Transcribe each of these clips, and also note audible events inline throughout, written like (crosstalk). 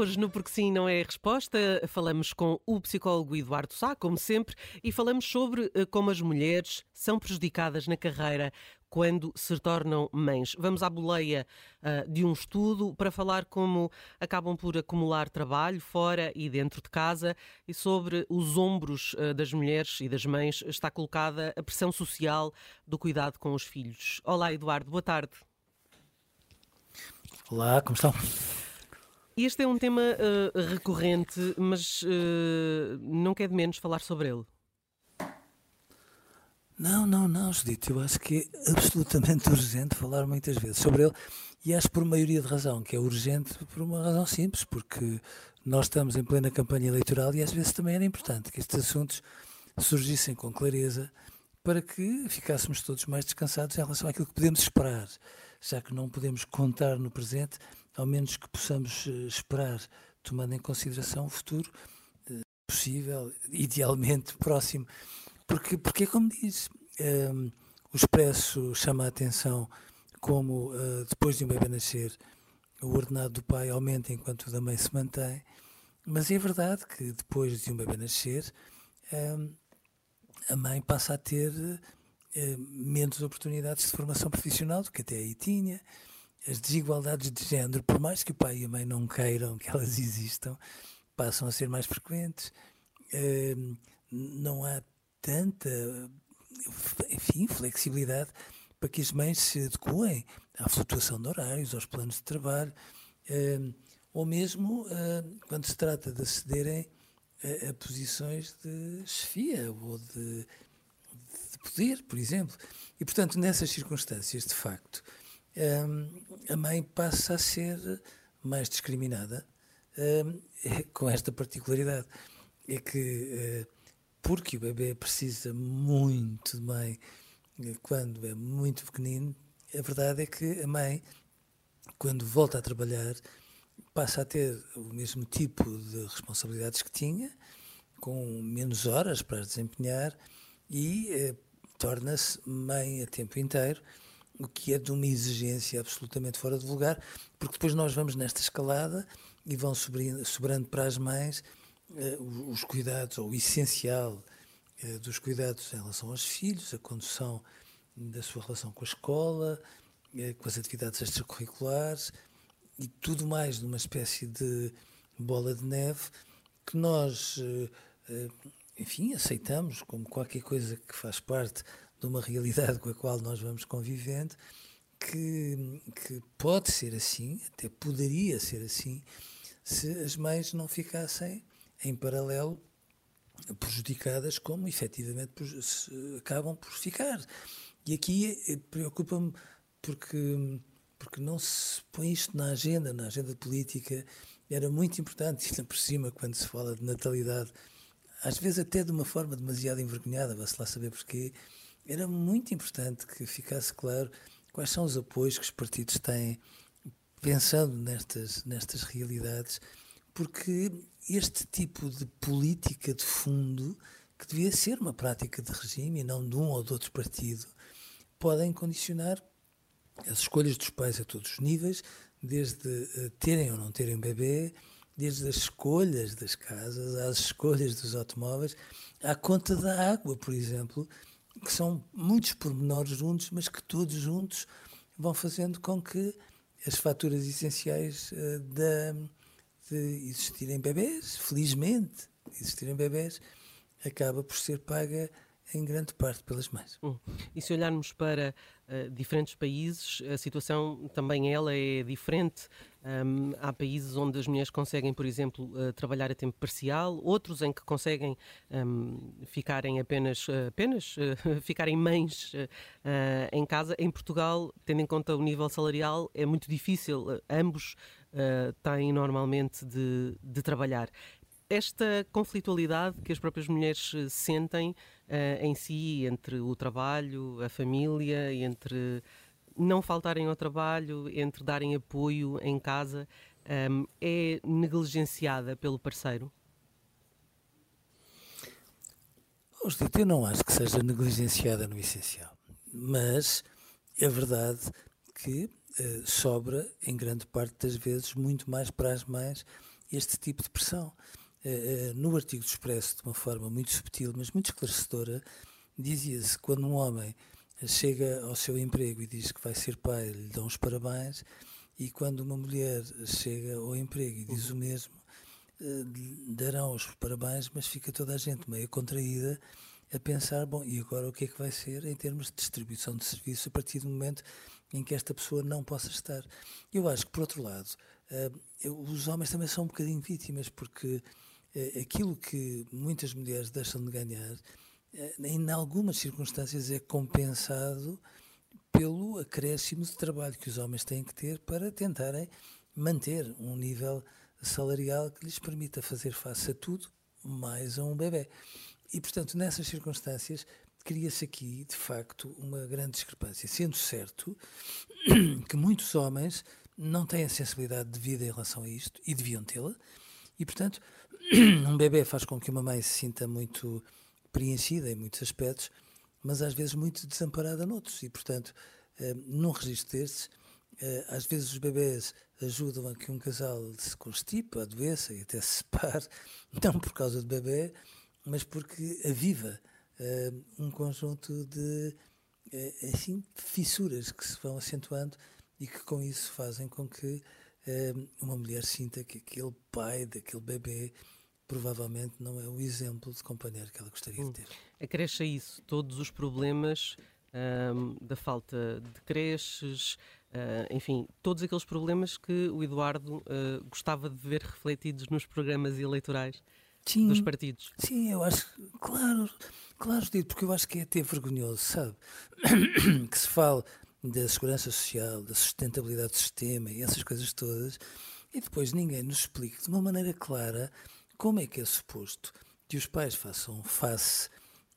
Hoje, no Porque Sim Não é a Resposta, falamos com o psicólogo Eduardo Sá, como sempre, e falamos sobre eh, como as mulheres são prejudicadas na carreira quando se tornam mães. Vamos à boleia uh, de um estudo para falar como acabam por acumular trabalho fora e dentro de casa e sobre os ombros uh, das mulheres e das mães está colocada a pressão social do cuidado com os filhos. Olá, Eduardo, boa tarde. Olá, como estão? Este é um tema uh, recorrente, mas uh, não quer de menos falar sobre ele. Não, não, não, Judito. Eu acho que é absolutamente (laughs) urgente falar muitas vezes sobre ele e acho por maioria de razão que é urgente por uma razão simples, porque nós estamos em plena campanha eleitoral e às vezes também era importante que estes assuntos surgissem com clareza para que ficássemos todos mais descansados em relação àquilo que podemos esperar, já que não podemos contar no presente ao menos que possamos eh, esperar, tomando em consideração o futuro eh, possível, idealmente próximo. Porque, porque como diz, um, ehm, o Expresso chama a atenção como uh, depois de um bebê nascer o ordenado do pai aumenta enquanto o da mãe se mantém, mas é verdade que depois de um bebê nascer um, ehm, a mãe passa a ter uh, menos oportunidades de formação profissional do que até aí tinha as desigualdades de género, por mais que o pai e a mãe não queiram que elas existam, passam a ser mais frequentes. Uh, não há tanta, enfim, flexibilidade para que as mães se adequem à flutuação de horários, aos planos de trabalho, uh, ou mesmo uh, quando se trata de acederem a, a posições de chefia ou de, de poder, por exemplo. E, portanto, nessas circunstâncias, de facto, a mãe passa a ser mais discriminada com esta particularidade. É que, eh, porque o bebê precisa muito de mãe eh, quando é muito pequenino, a verdade é que a mãe, quando volta a trabalhar, passa a ter o mesmo tipo de responsabilidades que tinha, com menos horas para desempenhar e eh, torna-se mãe a tempo inteiro o que é de uma exigência absolutamente fora de lugar, porque depois nós vamos nesta escalada e vão sobrando para as mães uh, os cuidados, ou o essencial uh, dos cuidados em relação aos filhos, a condução da sua relação com a escola, uh, com as atividades extracurriculares e tudo mais numa espécie de bola de neve que nós, enfim, aceitamos como qualquer coisa que faz parte de uma realidade com a qual nós vamos convivendo, que, que pode ser assim, até poderia ser assim, se as mães não ficassem em paralelo prejudicadas como efetivamente acabam por ficar. E aqui eh, preocupa-me porque, porque não se põe isto na agenda, na agenda política. Era muito importante, (laughs) ainda por cima, quando se fala de natalidade, às vezes até de uma forma demasiado envergonhada, vai-se lá saber porquê, era muito importante que ficasse claro quais são os apoios que os partidos têm pensando nestas, nestas realidades, porque este tipo de política de fundo, que devia ser uma prática de regime e não de um ou de outro partido, podem condicionar as escolhas dos pais a todos os níveis, desde uh, terem ou não terem bebê, desde as escolhas das casas, às escolhas dos automóveis, à conta da água, por exemplo, que são muitos pormenores juntos, mas que todos juntos vão fazendo com que as faturas essenciais de, de existirem bebés, felizmente, existirem bebés, acaba por ser paga em grande parte pelas mães. Hum. E se olharmos para uh, diferentes países, a situação também ela é diferente. Um, há países onde as mulheres conseguem, por exemplo, uh, trabalhar a tempo parcial, outros em que conseguem um, ficarem apenas, uh, apenas (laughs) ficarem mães em casa. Em Portugal, tendo em conta o nível salarial, é muito difícil. ambos têm normalmente de, de trabalhar esta conflitualidade que as próprias mulheres sentem uh, em si, entre o trabalho, a família, entre não faltarem ao trabalho, entre darem apoio em casa, um, é negligenciada pelo parceiro? Eu não acho que seja negligenciada no essencial, mas é verdade que uh, sobra, em grande parte das vezes, muito mais para as mães este tipo de pressão. Eh, eh, no artigo do Expresso, de uma forma muito subtil, mas muito esclarecedora, dizia-se quando um homem chega ao seu emprego e diz que vai ser pai, lhe dão os parabéns, e quando uma mulher chega ao emprego e diz o mesmo, eh, darão os parabéns, mas fica toda a gente meio contraída a pensar, bom, e agora o que é que vai ser em termos de distribuição de serviço a partir do momento em que esta pessoa não possa estar. Eu acho que, por outro lado, os homens também são um bocadinho vítimas, porque é, aquilo que muitas mulheres deixam de ganhar, em algumas circunstâncias, é compensado pelo acréscimo de trabalho que os homens têm que ter para tentarem manter um nível salarial que lhes permita fazer face a tudo, mais a um bebê. E, portanto, nessas circunstâncias, cria-se aqui, de facto, uma grande discrepância. Sendo certo (coughs) que muitos homens não têm a sensibilidade de vida em relação a isto, e deviam tê-la, e, portanto, (coughs) um bebê faz com que uma mãe se sinta muito preenchida em muitos aspectos, mas às vezes muito desamparada noutros. E, portanto, eh, num registro destes, eh, às vezes os bebés ajudam a que um casal se constipe, adoeça e até se separe, (laughs) não por causa do bebê, mas porque aviva eh, um conjunto de assim, fissuras que se vão acentuando e que com isso fazem com que uma mulher sinta que aquele pai daquele bebê provavelmente não é o exemplo de companheiro que ela gostaria hum. de ter. Acresce isso todos os problemas da falta de creches, uh, enfim, todos aqueles problemas que o Eduardo uh, gostava de ver refletidos nos programas eleitorais sim, dos partidos. Sim, eu acho, claro, claro, porque eu acho que é até vergonhoso, sabe? (coughs) que se fale da segurança social, da sustentabilidade do sistema e essas coisas todas, e depois ninguém nos explique de uma maneira clara como é que é suposto que os pais façam face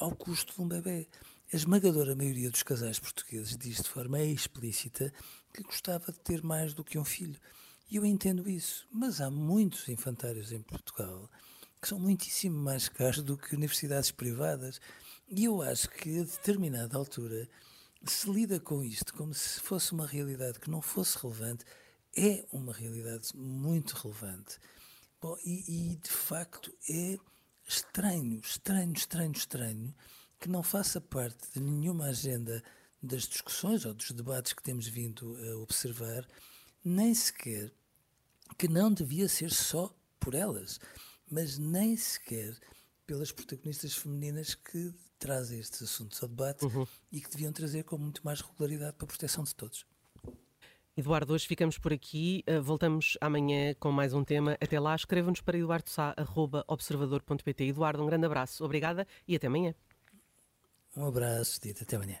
ao custo de um bebê. A esmagadora maioria dos casais portugueses diz de forma explícita que gostava de ter mais do que um filho. E eu entendo isso, mas há muitos infantários em Portugal que são muitíssimo mais caros do que universidades privadas. E eu acho que a determinada altura se lida com isto como se fosse uma realidade que não fosse relevante, é uma realidade muito relevante. Bom, e, e de facto é estranho, estranho, estranho, estranho que não faça parte de nenhuma agenda das discussões ou dos debates que temos vindo a observar, nem sequer que não devia ser só por elas, mas nem sequer pelas protagonistas femininas que trazem estes assuntos ao debate uhum. e que deviam trazer com muito mais regularidade para a proteção de todos. Eduardo, hoje ficamos por aqui. Uh, voltamos amanhã com mais um tema. Até lá, escreva-nos para eduardosá.observador.pt. Eduardo, um grande abraço. Obrigada e até amanhã. Um abraço, Dita. Até amanhã.